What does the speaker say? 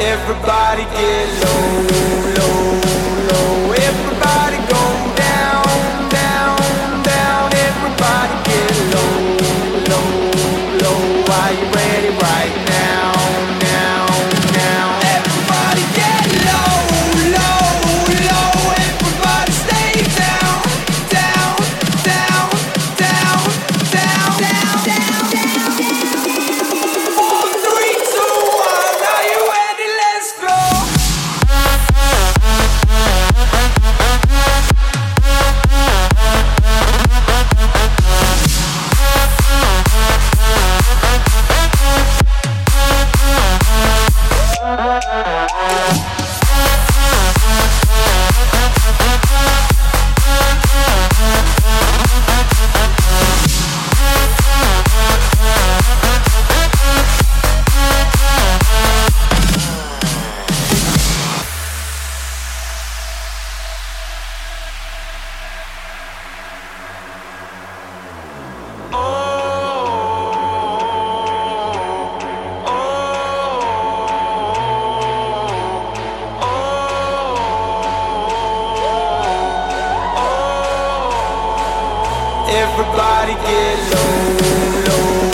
Everybody get low, low, low. Everybody go down, down, down. Everybody get low, low, low. Are you ready right Everybody get low, low.